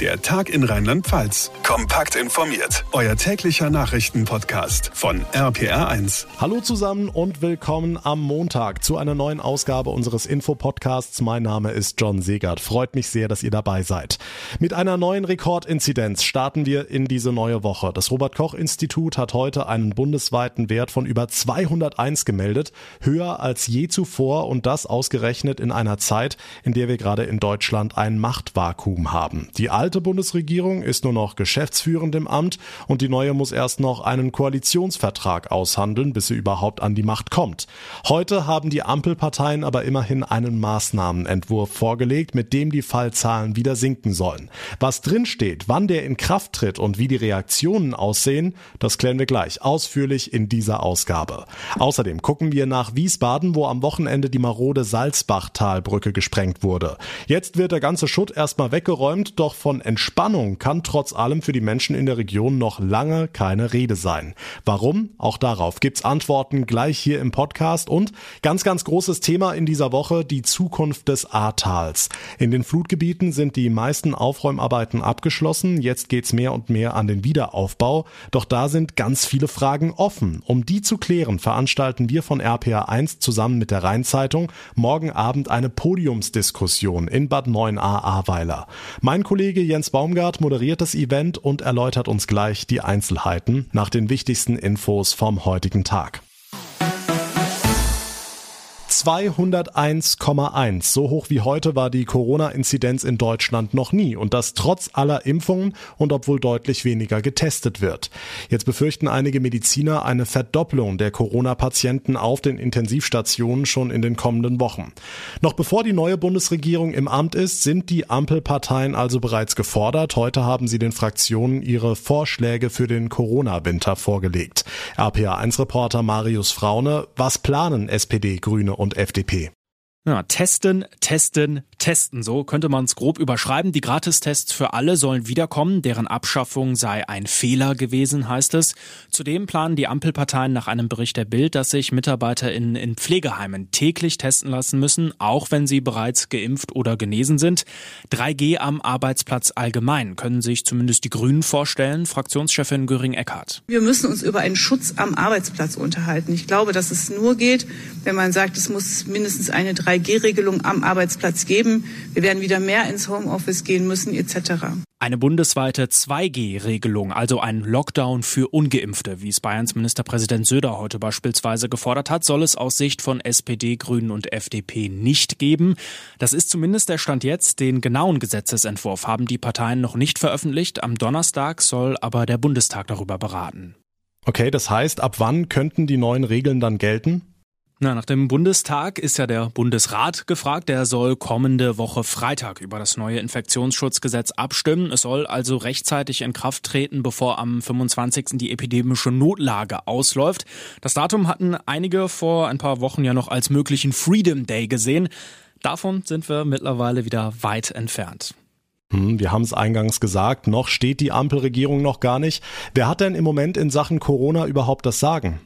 Der Tag in Rheinland-Pfalz. Kompakt informiert. Euer täglicher Nachrichtenpodcast von RPR1. Hallo zusammen und willkommen am Montag zu einer neuen Ausgabe unseres Infopodcasts. Mein Name ist John Segert. Freut mich sehr, dass ihr dabei seid. Mit einer neuen Rekordinzidenz starten wir in diese neue Woche. Das Robert Koch Institut hat heute einen bundesweiten Wert von über 201 gemeldet, höher als je zuvor und das ausgerechnet in einer Zeit, in der wir gerade in Deutschland ein Machtvakuum haben. Die alte Bundesregierung ist nur noch geschäftsführend im Amt und die neue muss erst noch einen Koalitionsvertrag aushandeln, bis sie überhaupt an die Macht kommt. Heute haben die Ampelparteien aber immerhin einen Maßnahmenentwurf vorgelegt, mit dem die Fallzahlen wieder sinken sollen. Was drinsteht, wann der in Kraft tritt und wie die Reaktionen aussehen, das klären wir gleich ausführlich in dieser Ausgabe. Außerdem gucken wir nach Wiesbaden, wo am Wochenende die marode Salzbachtalbrücke gesprengt wurde. Jetzt wird der ganze Schutt erstmal weggeräumt, doch von von Entspannung kann trotz allem für die Menschen in der Region noch lange keine Rede sein. Warum? Auch darauf gibt's Antworten gleich hier im Podcast und ganz, ganz großes Thema in dieser Woche, die Zukunft des Ahrtals. In den Flutgebieten sind die meisten Aufräumarbeiten abgeschlossen. Jetzt geht's mehr und mehr an den Wiederaufbau. Doch da sind ganz viele Fragen offen. Um die zu klären, veranstalten wir von RPA1 zusammen mit der Rheinzeitung morgen Abend eine Podiumsdiskussion in Bad 9a Ahrweiler. Mein Kollege Jens Baumgart moderiert das Event und erläutert uns gleich die Einzelheiten nach den wichtigsten Infos vom heutigen Tag. 201,1. So hoch wie heute war die Corona-Inzidenz in Deutschland noch nie und das trotz aller Impfungen und obwohl deutlich weniger getestet wird. Jetzt befürchten einige Mediziner eine Verdopplung der Corona-Patienten auf den Intensivstationen schon in den kommenden Wochen. Noch bevor die neue Bundesregierung im Amt ist, sind die Ampelparteien also bereits gefordert. Heute haben sie den Fraktionen ihre Vorschläge für den Corona-Winter vorgelegt. RPA1-Reporter Marius Fraune, was planen SPD, Grüne und FDP. Ja, testen, testen, testen. So könnte man es grob überschreiben. Die Gratistests für alle sollen wiederkommen. Deren Abschaffung sei ein Fehler gewesen, heißt es. Zudem planen die Ampelparteien nach einem Bericht der Bild, dass sich MitarbeiterInnen in Pflegeheimen täglich testen lassen müssen, auch wenn sie bereits geimpft oder genesen sind. 3G am Arbeitsplatz allgemein können sich zumindest die Grünen vorstellen. Fraktionschefin Göring-Eckardt. Wir müssen uns über einen Schutz am Arbeitsplatz unterhalten. Ich glaube, dass es nur geht, wenn man sagt, es muss mindestens eine 3 3G-Regelung am Arbeitsplatz geben. Wir werden wieder mehr ins Homeoffice gehen müssen etc. Eine bundesweite 2G-Regelung, also ein Lockdown für ungeimpfte, wie es Bayerns Ministerpräsident Söder heute beispielsweise gefordert hat, soll es aus Sicht von SPD, Grünen und FDP nicht geben. Das ist zumindest der Stand jetzt. Den genauen Gesetzesentwurf haben die Parteien noch nicht veröffentlicht. Am Donnerstag soll aber der Bundestag darüber beraten. Okay, das heißt, ab wann könnten die neuen Regeln dann gelten? Na, nach dem Bundestag ist ja der Bundesrat gefragt. Der soll kommende Woche Freitag über das neue Infektionsschutzgesetz abstimmen. Es soll also rechtzeitig in Kraft treten, bevor am 25. die epidemische Notlage ausläuft. Das Datum hatten einige vor ein paar Wochen ja noch als möglichen Freedom Day gesehen. Davon sind wir mittlerweile wieder weit entfernt. Hm, wir haben es eingangs gesagt, noch steht die Ampelregierung noch gar nicht. Wer hat denn im Moment in Sachen Corona überhaupt das Sagen?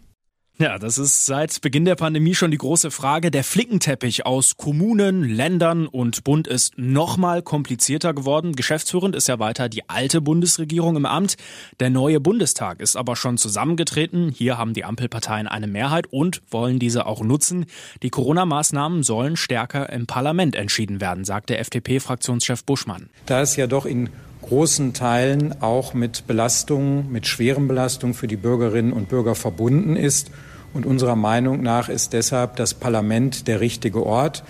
Ja, das ist seit Beginn der Pandemie schon die große Frage. Der Flickenteppich aus Kommunen, Ländern und Bund ist nochmal komplizierter geworden. Geschäftsführend ist ja weiter die alte Bundesregierung im Amt. Der neue Bundestag ist aber schon zusammengetreten. Hier haben die Ampelparteien eine Mehrheit und wollen diese auch nutzen. Die Corona-Maßnahmen sollen stärker im Parlament entschieden werden, sagt der FDP-Fraktionschef Buschmann. Da es ja doch in großen Teilen auch mit Belastungen, mit schweren Belastungen für die Bürgerinnen und Bürger verbunden ist und unserer Meinung nach ist deshalb das Parlament der richtige Ort,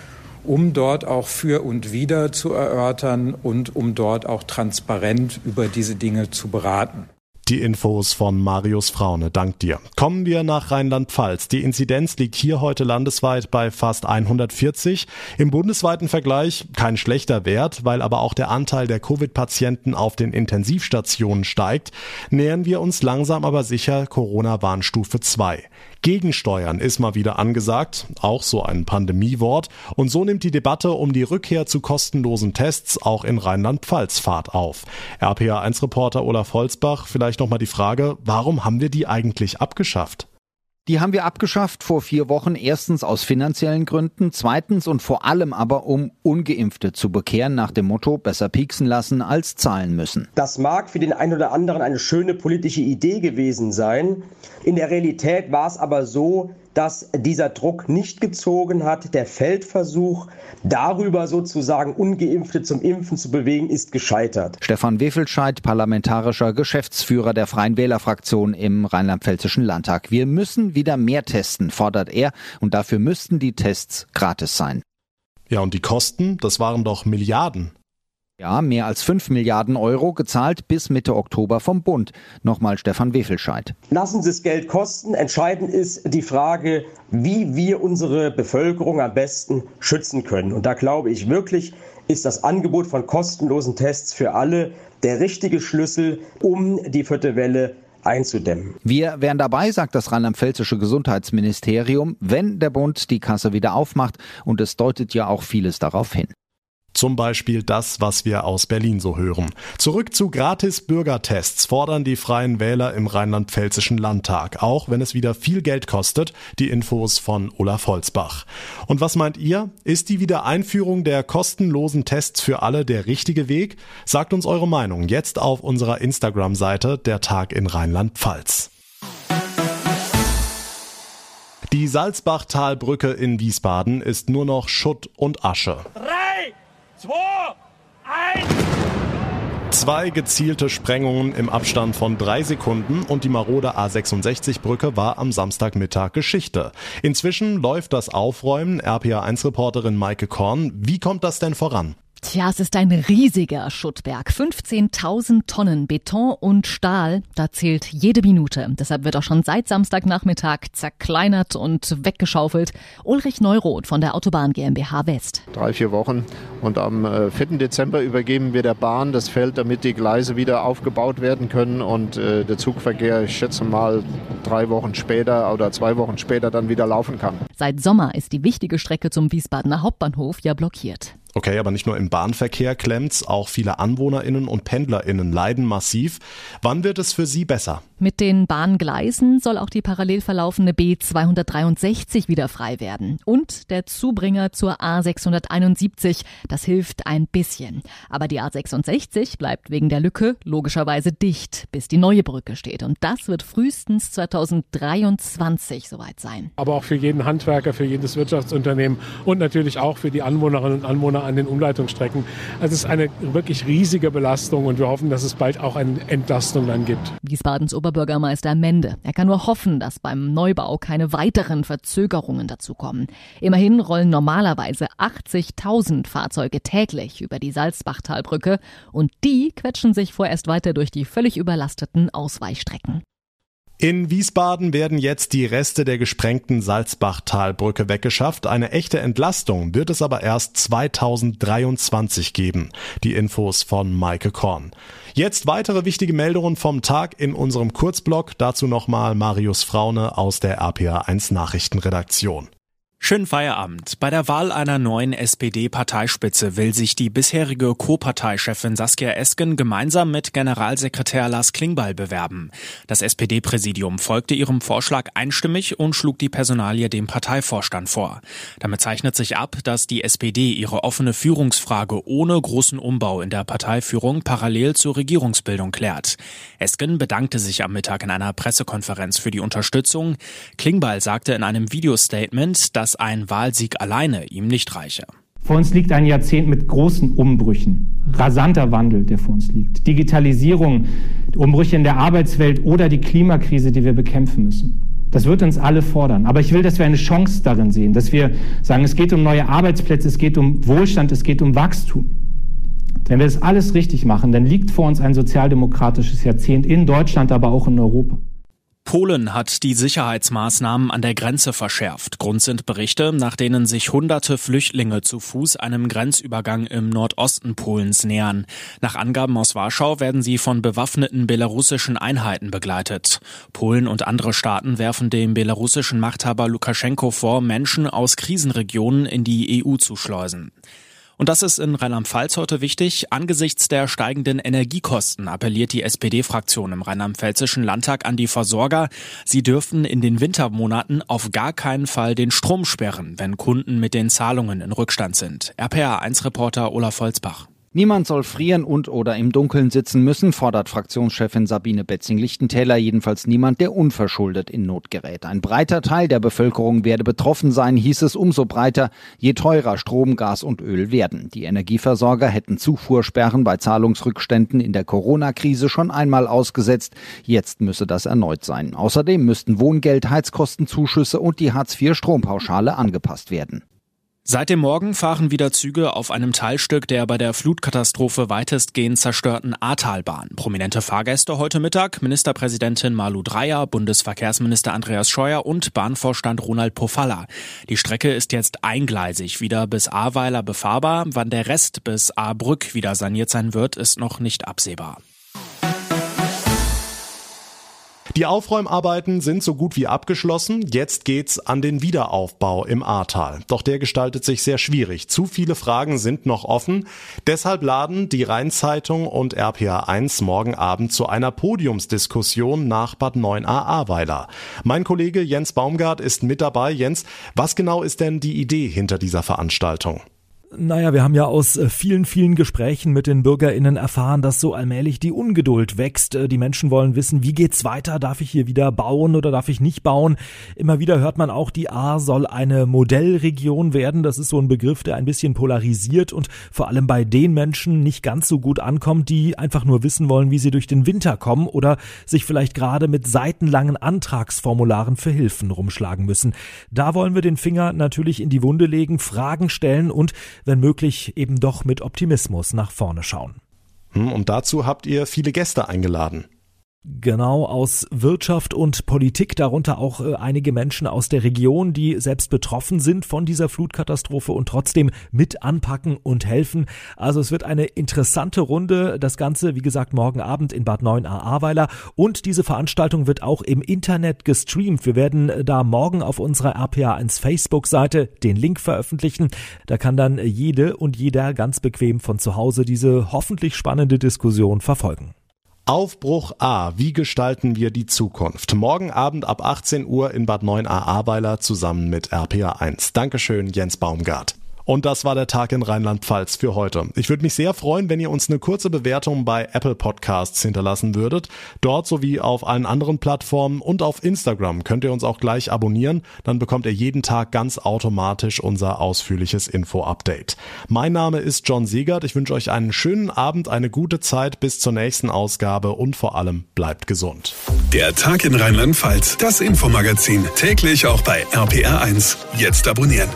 um dort auch für und wieder zu erörtern und um dort auch transparent über diese Dinge zu beraten. Die Infos von Marius Fraune. Dank dir. Kommen wir nach Rheinland-Pfalz. Die Inzidenz liegt hier heute landesweit bei fast 140. Im bundesweiten Vergleich kein schlechter Wert, weil aber auch der Anteil der Covid-Patienten auf den Intensivstationen steigt, nähern wir uns langsam aber sicher Corona-Warnstufe 2. Gegensteuern ist mal wieder angesagt, auch so ein Pandemiewort. Und so nimmt die Debatte um die Rückkehr zu kostenlosen Tests auch in Rheinland-Pfalz Fahrt auf. RPA1-Reporter Olaf Holzbach, vielleicht nochmal die Frage, warum haben wir die eigentlich abgeschafft? Die haben wir abgeschafft vor vier Wochen. Erstens aus finanziellen Gründen, zweitens und vor allem aber, um Ungeimpfte zu bekehren nach dem Motto, besser pieksen lassen als zahlen müssen. Das mag für den einen oder anderen eine schöne politische Idee gewesen sein. In der Realität war es aber so, dass dieser Druck nicht gezogen hat. Der Feldversuch, darüber sozusagen ungeimpfte zum Impfen zu bewegen, ist gescheitert. Stefan Wefelscheid, parlamentarischer Geschäftsführer der Freien Wählerfraktion im Rheinland-Pfälzischen Landtag. Wir müssen wieder mehr testen, fordert er, und dafür müssten die Tests gratis sein. Ja, und die Kosten, das waren doch Milliarden. Ja, mehr als 5 Milliarden Euro gezahlt bis Mitte Oktober vom Bund. Nochmal Stefan Wefelscheid. Lassen Sie es Geld kosten. Entscheidend ist die Frage, wie wir unsere Bevölkerung am besten schützen können. Und da glaube ich wirklich, ist das Angebot von kostenlosen Tests für alle der richtige Schlüssel, um die vierte Welle einzudämmen. Wir wären dabei, sagt das rheinland-pfälzische Gesundheitsministerium, wenn der Bund die Kasse wieder aufmacht. Und es deutet ja auch vieles darauf hin. Zum Beispiel das, was wir aus Berlin so hören. Zurück zu Gratis-Bürgertests fordern die Freien Wähler im Rheinland-Pfälzischen Landtag, auch wenn es wieder viel Geld kostet. Die Infos von Olaf Holzbach. Und was meint ihr? Ist die Wiedereinführung der kostenlosen Tests für alle der richtige Weg? Sagt uns eure Meinung jetzt auf unserer Instagram-Seite Der Tag in Rheinland-Pfalz. Die Salzbachtalbrücke in Wiesbaden ist nur noch Schutt und Asche. Drei, zwei, eins. Zwei gezielte Sprengungen im Abstand von drei Sekunden und die marode A66-Brücke war am Samstagmittag Geschichte. Inzwischen läuft das Aufräumen. RPA1-Reporterin Maike Korn. Wie kommt das denn voran? Tja, es ist ein riesiger Schuttberg. 15.000 Tonnen Beton und Stahl. Da zählt jede Minute. Deshalb wird auch schon seit Samstagnachmittag zerkleinert und weggeschaufelt. Ulrich Neuroth von der Autobahn GmbH West. Drei, vier Wochen. Und am 4. Äh, Dezember übergeben wir der Bahn das Feld, damit die Gleise wieder aufgebaut werden können und äh, der Zugverkehr, ich schätze mal, drei Wochen später oder zwei Wochen später dann wieder laufen kann. Seit Sommer ist die wichtige Strecke zum Wiesbadener Hauptbahnhof ja blockiert. Okay, aber nicht nur im Bahnverkehr klemmt's, auch viele AnwohnerInnen und PendlerInnen leiden massiv. Wann wird es für Sie besser? Mit den Bahngleisen soll auch die parallel verlaufende B263 wieder frei werden. Und der Zubringer zur A671. Das hilft ein bisschen. Aber die A66 bleibt wegen der Lücke logischerweise dicht, bis die neue Brücke steht. Und das wird frühestens 2023 soweit sein. Aber auch für jeden Handwerker, für jedes Wirtschaftsunternehmen und natürlich auch für die Anwohnerinnen und Anwohner an den Umleitungsstrecken. Also es ist eine wirklich riesige Belastung und wir hoffen, dass es bald auch eine Entlastung dann gibt. Wiesbadens Ober Oberbürgermeister Mende. Er kann nur hoffen, dass beim Neubau keine weiteren Verzögerungen dazukommen. Immerhin rollen normalerweise 80.000 Fahrzeuge täglich über die Salzbachtalbrücke und die quetschen sich vorerst weiter durch die völlig überlasteten Ausweichstrecken. In Wiesbaden werden jetzt die Reste der gesprengten Salzbachtalbrücke weggeschafft. Eine echte Entlastung wird es aber erst 2023 geben. Die Infos von Maike Korn. Jetzt weitere wichtige Meldungen vom Tag in unserem Kurzblog. Dazu nochmal Marius Fraune aus der RPA1 Nachrichtenredaktion. Schönen Feierabend. Bei der Wahl einer neuen SPD-Parteispitze will sich die bisherige Co-Parteichefin Saskia Esken gemeinsam mit Generalsekretär Lars Klingbeil bewerben. Das SPD-Präsidium folgte ihrem Vorschlag einstimmig und schlug die Personalie dem Parteivorstand vor. Damit zeichnet sich ab, dass die SPD ihre offene Führungsfrage ohne großen Umbau in der Parteiführung parallel zur Regierungsbildung klärt. Esken bedankte sich am Mittag in einer Pressekonferenz für die Unterstützung. Klingbeil sagte in einem Videostatement, dass ein Wahlsieg alleine ihm nicht reiche. Vor uns liegt ein Jahrzehnt mit großen Umbrüchen, rasanter Wandel, der vor uns liegt, Digitalisierung, Umbrüche in der Arbeitswelt oder die Klimakrise, die wir bekämpfen müssen. Das wird uns alle fordern. Aber ich will, dass wir eine Chance darin sehen, dass wir sagen, es geht um neue Arbeitsplätze, es geht um Wohlstand, es geht um Wachstum. Wenn wir das alles richtig machen, dann liegt vor uns ein sozialdemokratisches Jahrzehnt in Deutschland, aber auch in Europa. Polen hat die Sicherheitsmaßnahmen an der Grenze verschärft. Grund sind Berichte, nach denen sich hunderte Flüchtlinge zu Fuß einem Grenzübergang im Nordosten Polens nähern. Nach Angaben aus Warschau werden sie von bewaffneten belarussischen Einheiten begleitet. Polen und andere Staaten werfen dem belarussischen Machthaber Lukaschenko vor, Menschen aus Krisenregionen in die EU zu schleusen. Und das ist in Rheinland-Pfalz heute wichtig. Angesichts der steigenden Energiekosten appelliert die SPD-Fraktion im Rheinland-Pfälzischen Landtag an die Versorger. Sie dürfen in den Wintermonaten auf gar keinen Fall den Strom sperren, wenn Kunden mit den Zahlungen in Rückstand sind. RPA1-Reporter Olaf Holzbach. Niemand soll frieren und oder im Dunkeln sitzen müssen, fordert Fraktionschefin Sabine Betzing-Lichtentäler, jedenfalls niemand, der unverschuldet in Not gerät. Ein breiter Teil der Bevölkerung werde betroffen sein, hieß es umso breiter, je teurer Strom, Gas und Öl werden. Die Energieversorger hätten Zufuhrsperren bei Zahlungsrückständen in der Corona-Krise schon einmal ausgesetzt. Jetzt müsse das erneut sein. Außerdem müssten Wohngeld, Heizkostenzuschüsse und die Hartz-IV-Strompauschale angepasst werden. Seit dem Morgen fahren wieder Züge auf einem Teilstück der bei der Flutkatastrophe weitestgehend zerstörten Ahrtalbahn. Prominente Fahrgäste heute Mittag, Ministerpräsidentin Malu Dreyer, Bundesverkehrsminister Andreas Scheuer und Bahnvorstand Ronald Pofalla. Die Strecke ist jetzt eingleisig wieder bis Ahrweiler befahrbar. Wann der Rest bis Ahrbrück wieder saniert sein wird, ist noch nicht absehbar. Die Aufräumarbeiten sind so gut wie abgeschlossen. Jetzt geht's an den Wiederaufbau im Ahrtal. Doch der gestaltet sich sehr schwierig. Zu viele Fragen sind noch offen. Deshalb laden die Rheinzeitung und RPA1 morgen Abend zu einer Podiumsdiskussion nach Bad 9a Ahrweiler. Mein Kollege Jens Baumgart ist mit dabei. Jens, was genau ist denn die Idee hinter dieser Veranstaltung? Naja, wir haben ja aus äh, vielen, vielen Gesprächen mit den BürgerInnen erfahren, dass so allmählich die Ungeduld wächst. Äh, die Menschen wollen wissen, wie geht's weiter? Darf ich hier wieder bauen oder darf ich nicht bauen? Immer wieder hört man auch, die A soll eine Modellregion werden. Das ist so ein Begriff, der ein bisschen polarisiert und vor allem bei den Menschen nicht ganz so gut ankommt, die einfach nur wissen wollen, wie sie durch den Winter kommen oder sich vielleicht gerade mit seitenlangen Antragsformularen für Hilfen rumschlagen müssen. Da wollen wir den Finger natürlich in die Wunde legen, Fragen stellen und wenn möglich eben doch mit Optimismus nach vorne schauen. Hm, und dazu habt ihr viele Gäste eingeladen. Genau, aus Wirtschaft und Politik, darunter auch äh, einige Menschen aus der Region, die selbst betroffen sind von dieser Flutkatastrophe und trotzdem mit anpacken und helfen. Also es wird eine interessante Runde. Das Ganze, wie gesagt, morgen Abend in Bad 9a Ahrweiler. Und diese Veranstaltung wird auch im Internet gestreamt. Wir werden äh, da morgen auf unserer RPA1 Facebook-Seite den Link veröffentlichen. Da kann dann jede und jeder ganz bequem von zu Hause diese hoffentlich spannende Diskussion verfolgen. Aufbruch A. Wie gestalten wir die Zukunft? Morgen Abend ab 18 Uhr in Bad 9a Ahrweiler zusammen mit RPA 1. Dankeschön, Jens Baumgart. Und das war der Tag in Rheinland-Pfalz für heute. Ich würde mich sehr freuen, wenn ihr uns eine kurze Bewertung bei Apple Podcasts hinterlassen würdet. Dort sowie auf allen anderen Plattformen und auf Instagram könnt ihr uns auch gleich abonnieren. Dann bekommt ihr jeden Tag ganz automatisch unser ausführliches Info-Update. Mein Name ist John Siegert. Ich wünsche euch einen schönen Abend, eine gute Zeit bis zur nächsten Ausgabe und vor allem bleibt gesund. Der Tag in Rheinland-Pfalz, das Infomagazin, täglich auch bei RPR1. Jetzt abonnieren.